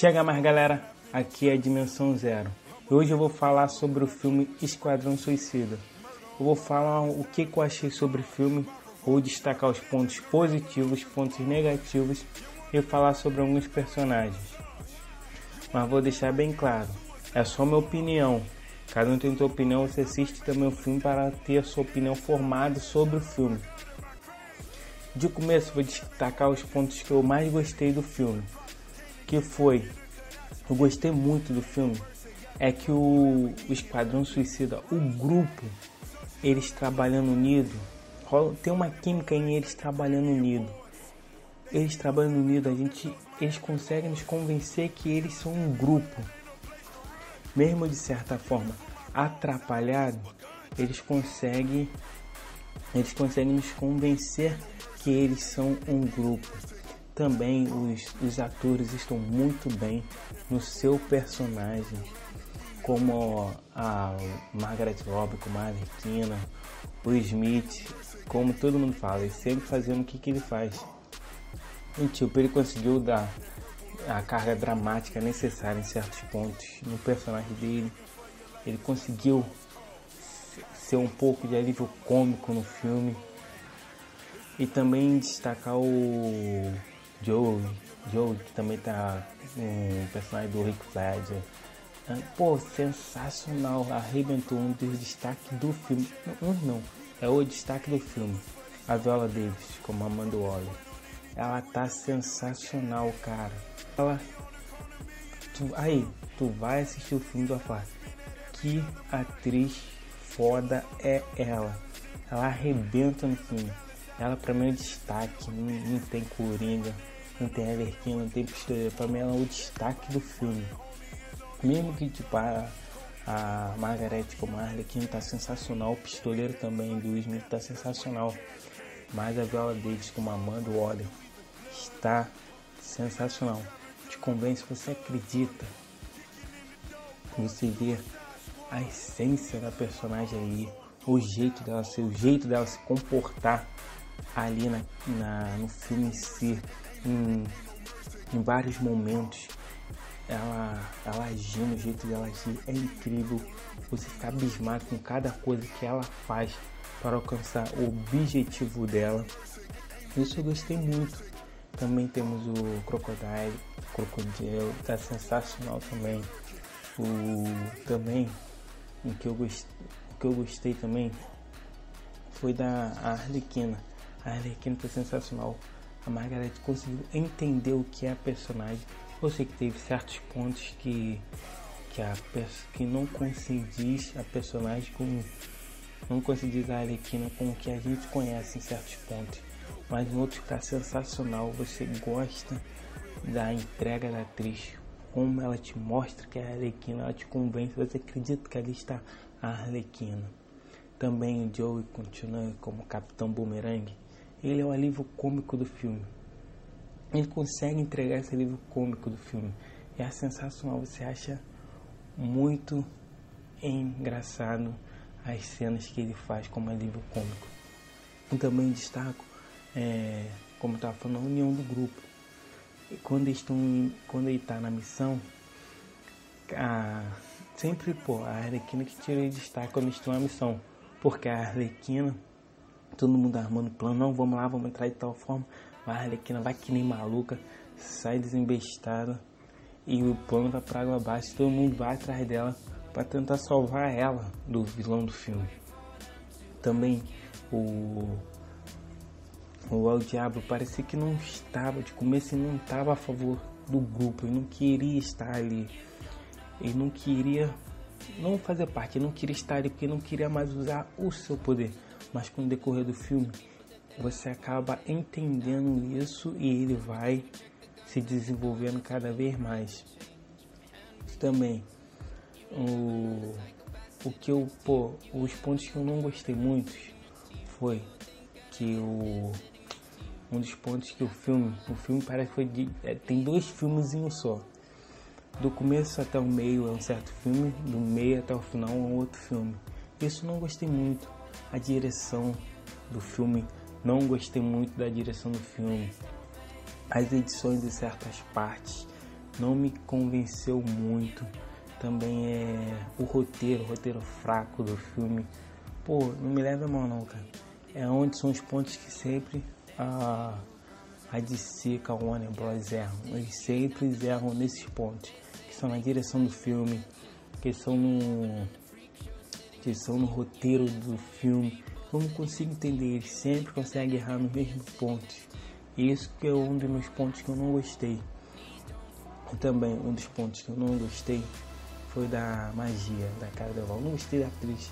Chega mais galera, aqui é a Dimensão Zero. Hoje eu vou falar sobre o filme Esquadrão Suicida. Eu vou falar o que, eu achei sobre o filme, vou destacar os pontos positivos, pontos negativos e falar sobre alguns personagens. Mas vou deixar bem claro, é só minha opinião. Cada um tem sua opinião, você assiste também o filme para ter a sua opinião formada sobre o filme. De começo vou destacar os pontos que eu mais gostei do filme, que foi, eu gostei muito do filme, é que o, o Esquadrão Suicida, o grupo, eles trabalhando unido, tem uma química em eles trabalhando unido. Eles trabalhando unido, a gente, eles conseguem nos convencer que eles são um grupo. Mesmo de certa forma atrapalhado, eles conseguem eles conseguem nos convencer que eles são um grupo. Também os, os atores estão muito bem no seu personagem, como a Margaret Robbie, como a Arlequina, o Smith, como todo mundo fala, ele sempre fazendo o que, que ele faz. E tipo, ele conseguiu dar a carga dramática necessária em certos pontos no personagem dele. Ele conseguiu ser um pouco de alívio cômico no filme. E também destacar o Joe, que também tá um personagem do Rick Flag. Ah, pô, sensacional, arrebentou um dos destaques do filme. Um não, é o destaque do filme. A Viola Davis, como Amanda Waller. Ela tá sensacional, cara. Ela. Tu, aí, tu vai assistir o filme do falar. Que atriz foda é ela. Ela arrebenta no filme. Ela pra mim é destaque. Não tem Coringa, não tem Everkin, não tem Pistoleiro. Pra mim ela é o destaque do filme. Mesmo que tipo a, a Margaret como a Arlequina tá sensacional. O Pistoleiro também do Smith tá sensacional. Mas a Viola Davis como Amanda Waller está sensacional. Te convence, você acredita. Você vê a essência da personagem aí, o jeito dela ser, o jeito dela se comportar ali na, na no filme em si, em, em vários momentos. Ela, ela agindo, o jeito dela agir é incrível. Você fica abismado com cada coisa que ela faz para alcançar o objetivo dela. Isso eu gostei muito. Também temos o Crocodile, Crocodile, tá sensacional também. O também o que eu gostei, o que eu gostei também foi da Arlequina. A Arlequina foi sensacional. A Margaret conseguiu entender o que é a personagem. Eu sei que teve certos pontos que que a que não condiz a personagem com não condiz a Arlequina com o que a gente conhece em certos pontos. Mas em outros está sensacional. Você gosta da entrega da atriz, como ela te mostra que é a Arlequina, ela te convence, você acredita que ali está a Arlequina. Também o Joey continua como Capitão Boomerang. Ele é o alívio cômico do filme. Ele consegue entregar esse alívio cômico do filme. É sensacional, você acha muito engraçado as cenas que ele faz como alívio cômico. E também destaco, é, como estava falando, a união do grupo quando estão quando ele tá na missão a, sempre pô a Arlequina que tira de destaque quando estão na missão porque a Arlequina todo mundo armando plano não vamos lá vamos entrar de tal forma a Arlequina vai que nem maluca sai desembestada e o plano vai para água abaixo todo mundo vai atrás dela para tentar salvar ela do vilão do filme também o o El Diablo parecia que não estava, de começo ele não estava a favor do grupo, ele não queria estar ali. Ele não queria não fazer parte, ele não queria estar ali porque não queria mais usar o seu poder. Mas com o decorrer do filme, você acaba entendendo isso e ele vai se desenvolvendo cada vez mais. Também o, o que eu, pô, os pontos que eu não gostei muito foi que o um dos pontos que o filme, o filme parece que foi de, é, tem dois filmes em um só. Do começo até o meio é um certo filme, do meio até o final é um outro filme. Isso não gostei muito. A direção do filme, não gostei muito da direção do filme. As edições de certas partes não me convenceu muito. Também é o roteiro, o roteiro fraco do filme. Pô, não me leva a mão não, cara. É onde são os pontos que sempre a, a DC com a Warner Bros. erram. Eles sempre erram nesses pontos. Que são na direção do filme, que são no. Que são no roteiro do filme. Eu não consigo entender, eles sempre conseguem errar no mesmo ponto. E isso que é um dos meus pontos que eu não gostei. E também um dos pontos que eu não gostei foi da magia da cara dela. Eu não gostei da atriz.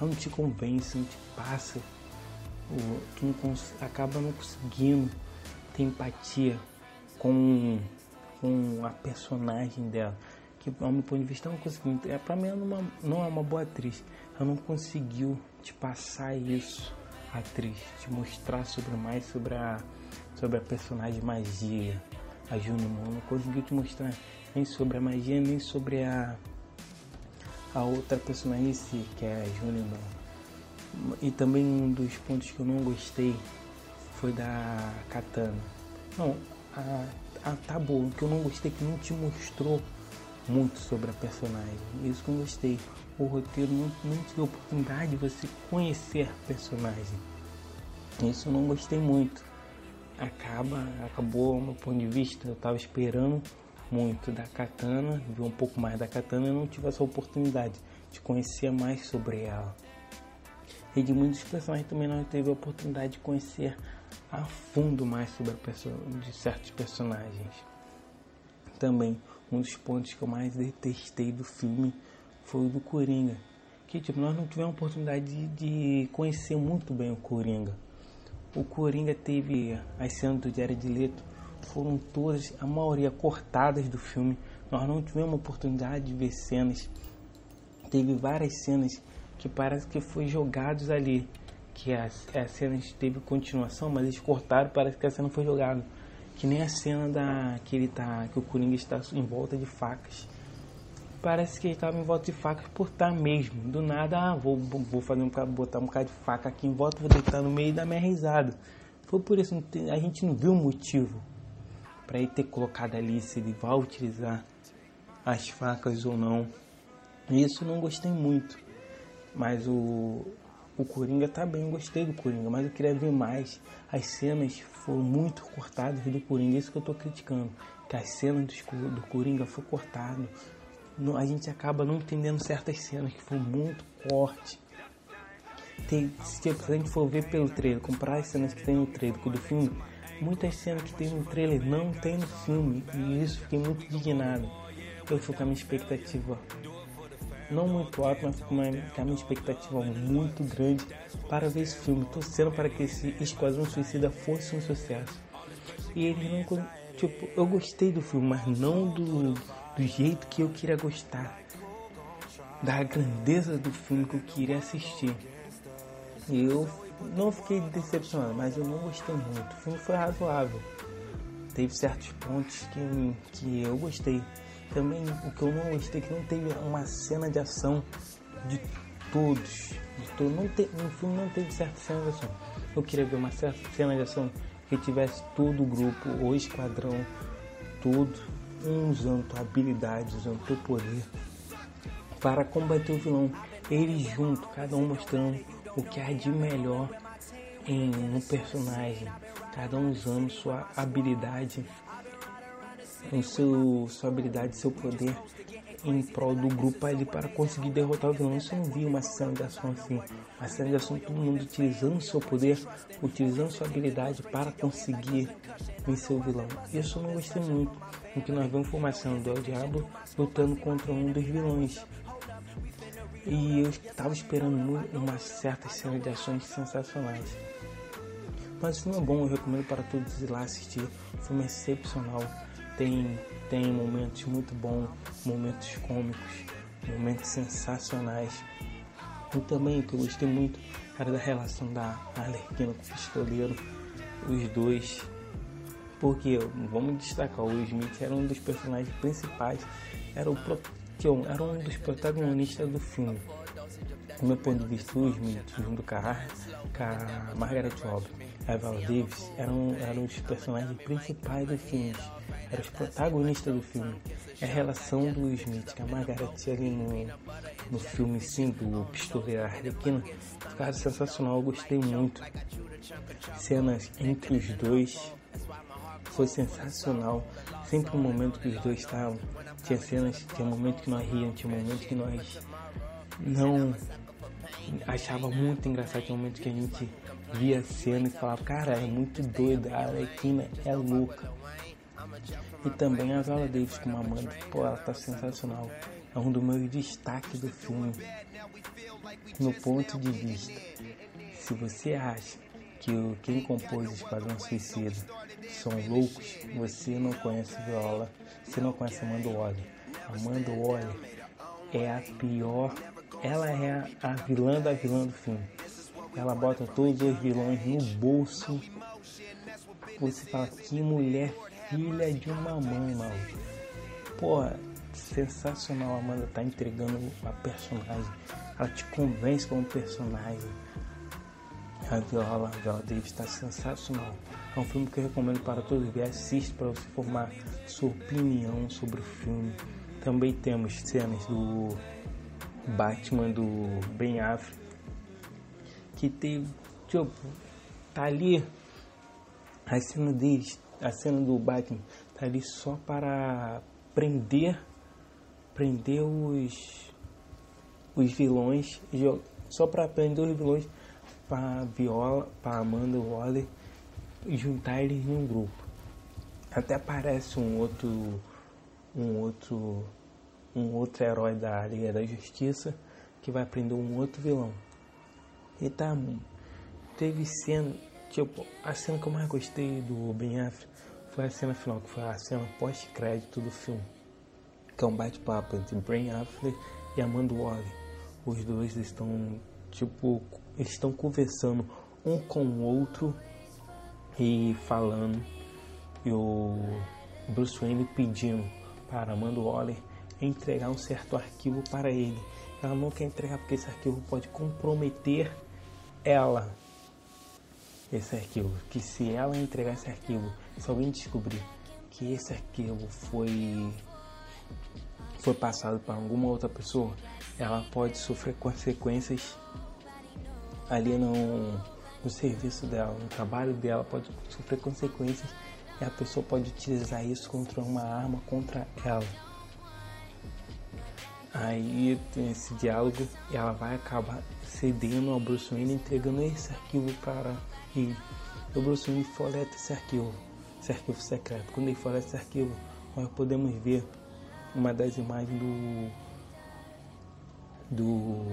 Ela não te convence, não te passa. Tu não acaba não conseguindo ter empatia com, com a personagem dela. Que ao meu ponto de vista eu não consegui. É, pra mim ela não, é não é uma boa atriz. Ela não conseguiu te passar isso, atriz, te mostrar sobre mais sobre a, sobre a personagem magia a Junimon não conseguiu te mostrar nem sobre a magia, nem sobre a, a outra personagem em si, que é a Junimon. E também um dos pontos que eu não gostei foi da Katana. Não, a, a Tabu, o que eu não gostei é que não te mostrou muito sobre a personagem. Isso que eu gostei. O roteiro não, não te deu oportunidade de você conhecer a personagem. Isso eu não gostei muito acaba, acabou, meu ponto de vista, eu estava esperando muito da Katana, vi um pouco mais da Katana e não tive essa oportunidade de conhecer mais sobre ela. E de muitos personagens também não teve a oportunidade de conhecer a fundo mais sobre a de certos personagens. Também um dos pontos que eu mais detestei do filme foi o do Coringa. Que tipo, nós não tivemos a oportunidade de, de conhecer muito bem o Coringa o Coringa teve as cenas do Jared Leto foram todas, a maioria cortadas do filme. Nós não tivemos oportunidade de ver cenas. Teve várias cenas que parece que foi jogados ali, que as, as cenas teve continuação, mas eles cortaram, parece que a cena foi jogada. Que nem a cena da que ele tá, que o Coringa está em volta de facas parece que ele estava em volta de faca por estar mesmo. Do nada, ah, vou, vou fazer um botar um bocado de faca aqui em volta, vou deitar no meio dar minha risada. Foi por isso a gente não viu motivo para ele ter colocado ali se ele vai utilizar as facas ou não. Isso não gostei muito. Mas o, o Coringa tá bem, gostei do Coringa, mas eu queria ver mais. As cenas foram muito cortadas do Coringa, isso que eu tô criticando. Que as cenas do, do Coringa foi cortado a gente acaba não entendendo certas cenas que foi muito forte. Tem, se a gente for ver pelo trailer, comprar as cenas que tem no trailer do filme, muitas cenas que tem no trailer não tem no filme. E isso fiquei muito indignado. Eu fui com a minha expectativa não muito alta, mas com a minha expectativa muito grande para ver esse filme, torcendo para que esse Esquadrão Suicida fosse um sucesso. E ele não. Tipo, eu gostei do filme, mas não do do jeito que eu queria gostar, da grandeza do filme que eu queria assistir. E eu não fiquei decepcionado, mas eu não gostei muito. O filme foi razoável. Teve certos pontos que, que eu gostei. Também o que eu não gostei é que não teve uma cena de ação de todos. De todo, não te, no filme não teve certa cena de ação. Eu queria ver uma certa cena de ação que tivesse todo o grupo, o esquadrão, tudo um usando tua habilidade, usando teu poder para combater o vilão. Eles juntos, cada um mostrando o que há de melhor em um personagem, cada um usando sua habilidade, seu, sua habilidade, seu poder em prol do grupo ali para conseguir derrotar o vilão. Eu não vi uma cena de ação assim. Uma cena de ação todo mundo utilizando seu poder, utilizando sua habilidade para conseguir vencer o vilão. Isso eu não gostei muito. O que nós vemos foi uma cena do El Diablo lutando contra um dos vilões. E eu estava esperando uma certa cena de ações sensacionais. Mas o filme é bom, eu recomendo para todos ir lá assistir. O filme é excepcional. Tem tem momentos muito bons, momentos cômicos, momentos sensacionais. E também o que eu gostei muito era da relação da Arlequina com o pistoleiro, os dois. Porque, vamos destacar, o Smith era um dos personagens principais, era, o, era um dos protagonistas do filme. Do meu ponto de vista, o Smith, junto com a, com a Margaret Robbie, Viola Davis eram, eram os personagens principais do filme, eram os protagonistas do filme. É a relação do Smith com a Margaret ali no, no filme sim, do Pistoleiro Arlequina, cara, sensacional, eu gostei muito. Cenas entre os dois foi sensacional. Sempre no momento que os dois estavam, tinha cenas, tinha momentos que nós ríamos, tinha momentos que nós não achava muito engraçado, tinha momentos que a gente via a cena e falava, cara, é muito doida, a Arlequina é louca. E também a Viola Davis com uma Amanda, pô, ela tá sensacional. É um dos meus destaques do filme. No ponto de vista, se você acha que quem compôs Esquadrão Suicida são loucos, você não conhece Viola, você não conhece Amanda Waller. Amanda Waller é a pior, ela é a, a vilã da vilã do filme. Ela bota todos os vilões no bolso. Você fala, que mulher filha de uma mãe, maluco. Porra, sensacional. A Amanda tá entregando a personagem. Ela te convence como personagem. A Viola, a Viola Davis tá sensacional. É um filme que eu recomendo para todos ver. Assiste para você formar sua opinião sobre o filme. Também temos cenas do Batman do Ben Affleck que teve, tipo, tá ali a cena deles, a cena do Batman tá ali só para prender prender os os vilões, só para prender os vilões para Viola, para Amanda Waller juntar eles em um grupo. Até aparece um outro um outro um outro herói da Liga da Justiça que vai prender um outro vilão. E tá teve cena, tipo, a cena que eu mais gostei do Ben Affleck foi a cena final, que foi a cena pós-crédito do filme que é um bate-papo entre Brain Affleck e Amanda Waller. Os dois estão, tipo, estão conversando um com o outro e falando. E o Bruce Wayne pedindo para Amanda Waller entregar um certo arquivo para ele. Ela não quer entregar porque esse arquivo pode comprometer ela. Esse arquivo. Que se ela entregar esse arquivo, se alguém descobrir que esse arquivo foi foi passado para alguma outra pessoa, ela pode sofrer consequências ali no, no serviço dela, no trabalho dela, pode sofrer consequências e a pessoa pode utilizar isso contra uma arma contra ela. Aí tem esse diálogo e ela vai acabar cedendo ao Bruce Wayne entregando esse arquivo para ele. O Bruce Wayne foleta esse arquivo, esse arquivo secreto. Quando ele foleta esse arquivo, nós podemos ver uma das imagens do do,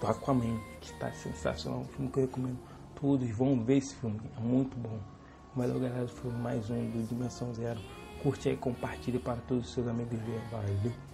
do Aquaman, que está sensacional, um filme que eu recomendo todos vão ver esse filme, é muito bom. Valeu galera, foi mais um do Dimensão Zero. Curte aí, compartilhe para todos os seus amigos ver. Valeu!